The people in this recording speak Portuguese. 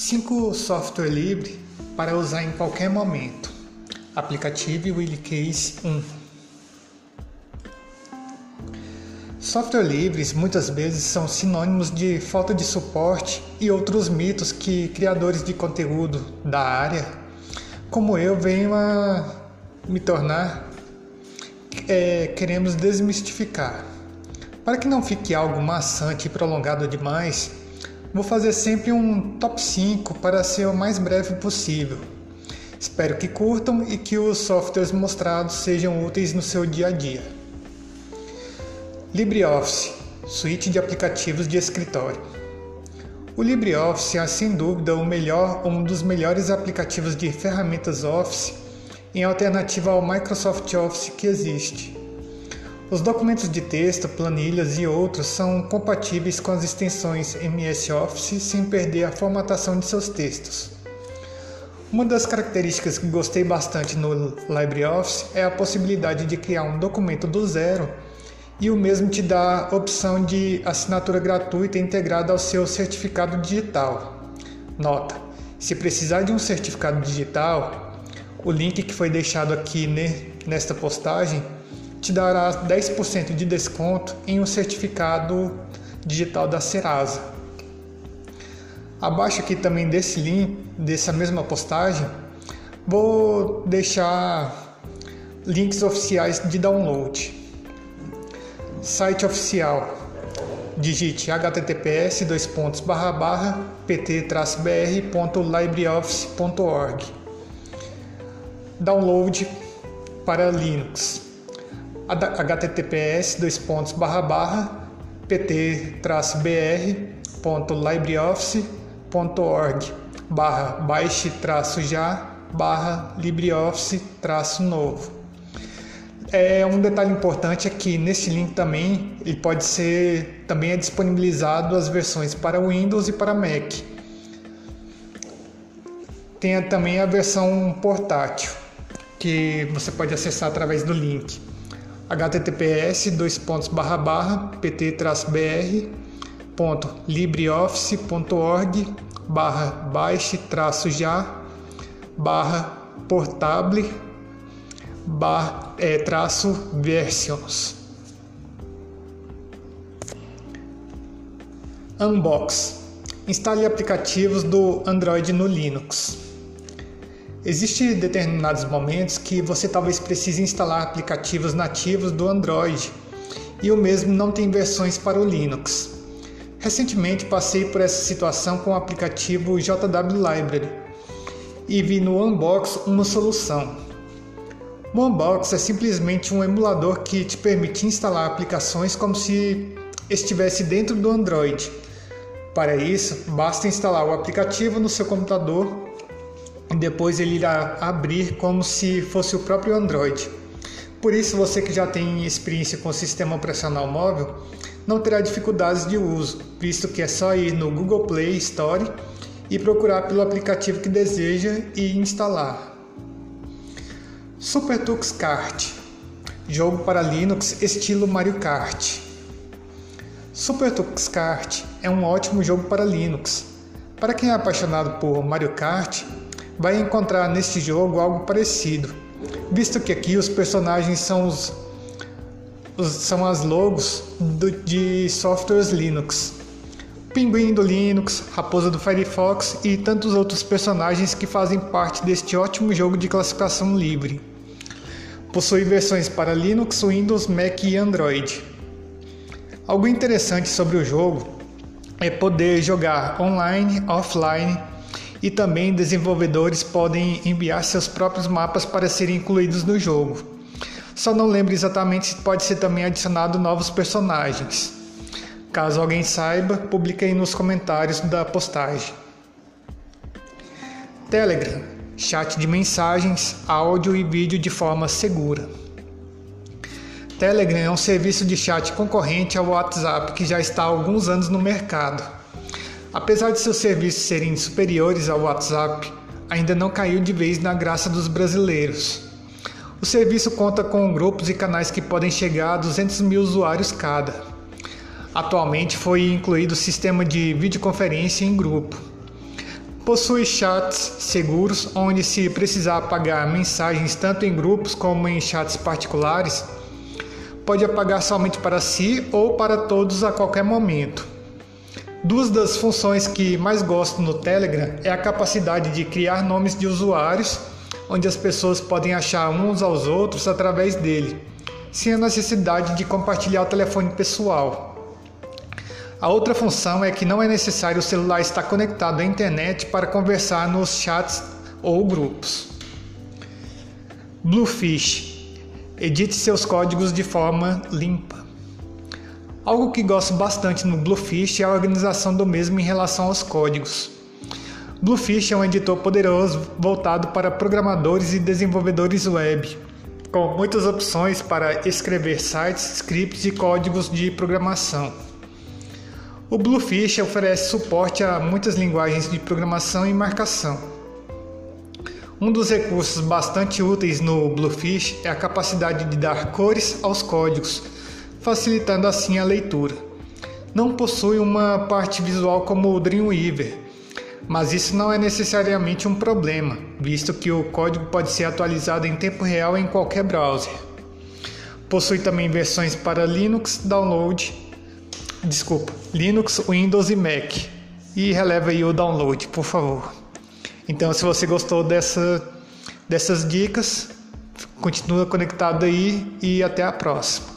5 software livre para usar em qualquer momento. Aplicativo Willycase 1. Software livres muitas vezes são sinônimos de falta de suporte e outros mitos que criadores de conteúdo da área, como eu, venho a me tornar, é, queremos desmistificar. Para que não fique algo maçante e prolongado demais, Vou fazer sempre um top 5 para ser o mais breve possível. Espero que curtam e que os softwares mostrados sejam úteis no seu dia a dia. LibreOffice suíte de aplicativos de escritório. O LibreOffice é sem dúvida o melhor um dos melhores aplicativos de ferramentas Office em alternativa ao Microsoft Office que existe. Os documentos de texto, planilhas e outros são compatíveis com as extensões MS Office sem perder a formatação de seus textos. Uma das características que gostei bastante no LibreOffice é a possibilidade de criar um documento do zero e o mesmo te dá a opção de assinatura gratuita integrada ao seu certificado digital. Nota: se precisar de um certificado digital, o link que foi deixado aqui nesta postagem te dará 10% de desconto em um certificado digital da Serasa. Abaixo aqui também desse link, dessa mesma postagem, vou deixar links oficiais de download. Site oficial. Digite https pt-br.libreoffice.org. Download para Linux https dois pontos barra barra pt-br.libreoffice.org barra baixe traço já barra LibreOffice traço novo. É um detalhe importante é que nesse link também ele pode ser também é disponibilizado as versões para Windows e para Mac. Tem também a versão portátil que você pode acessar através do link https dois pontos barra barra pt-br.libreoffice.org barra baixe traço já barra portable barra, é, traço versions Unbox Instale aplicativos do Android no Linux. Existem determinados momentos que você talvez precise instalar aplicativos nativos do Android e o mesmo não tem versões para o Linux. Recentemente passei por essa situação com o aplicativo JW Library e vi no Unbox uma solução. O Unbox é simplesmente um emulador que te permite instalar aplicações como se estivesse dentro do Android. Para isso, basta instalar o aplicativo no seu computador depois ele irá abrir como se fosse o próprio Android. Por isso, você que já tem experiência com o sistema operacional móvel não terá dificuldades de uso, visto que é só ir no Google Play Store e procurar pelo aplicativo que deseja e instalar. SuperTux Kart jogo para Linux estilo Mario Kart. SuperTux Kart é um ótimo jogo para Linux. Para quem é apaixonado por Mario Kart, vai encontrar neste jogo algo parecido, visto que aqui os personagens são os, os são as logos do, de softwares Linux. Pinguim do Linux, Raposa do Firefox e tantos outros personagens que fazem parte deste ótimo jogo de classificação livre. Possui versões para Linux, Windows, Mac e Android. Algo interessante sobre o jogo é poder jogar online, offline e também desenvolvedores podem enviar seus próprios mapas para serem incluídos no jogo. Só não lembro exatamente se pode ser também adicionado novos personagens. Caso alguém saiba, publique aí nos comentários da postagem. Telegram chat de mensagens, áudio e vídeo de forma segura. Telegram é um serviço de chat concorrente ao WhatsApp que já está há alguns anos no mercado. Apesar de seus serviços serem superiores ao WhatsApp, ainda não caiu de vez na graça dos brasileiros. O serviço conta com grupos e canais que podem chegar a 200 mil usuários cada. Atualmente foi incluído o sistema de videoconferência em grupo. Possui chats seguros, onde, se precisar apagar mensagens tanto em grupos como em chats particulares, pode apagar somente para si ou para todos a qualquer momento. Duas das funções que mais gosto no Telegram é a capacidade de criar nomes de usuários, onde as pessoas podem achar uns aos outros através dele, sem a necessidade de compartilhar o telefone pessoal. A outra função é que não é necessário o celular estar conectado à internet para conversar nos chats ou grupos. Bluefish. Edite seus códigos de forma limpa. Algo que gosto bastante no Bluefish é a organização do mesmo em relação aos códigos. Bluefish é um editor poderoso voltado para programadores e desenvolvedores web, com muitas opções para escrever sites, scripts e códigos de programação. O Bluefish oferece suporte a muitas linguagens de programação e marcação. Um dos recursos bastante úteis no Bluefish é a capacidade de dar cores aos códigos, facilitando assim a leitura. Não possui uma parte visual como o Dreamweaver, mas isso não é necessariamente um problema, visto que o código pode ser atualizado em tempo real em qualquer browser. Possui também versões para Linux, download desculpa, Linux, Windows e Mac. E releva aí o download, por favor. Então, se você gostou dessa, dessas dicas, continua conectado aí e até a próxima.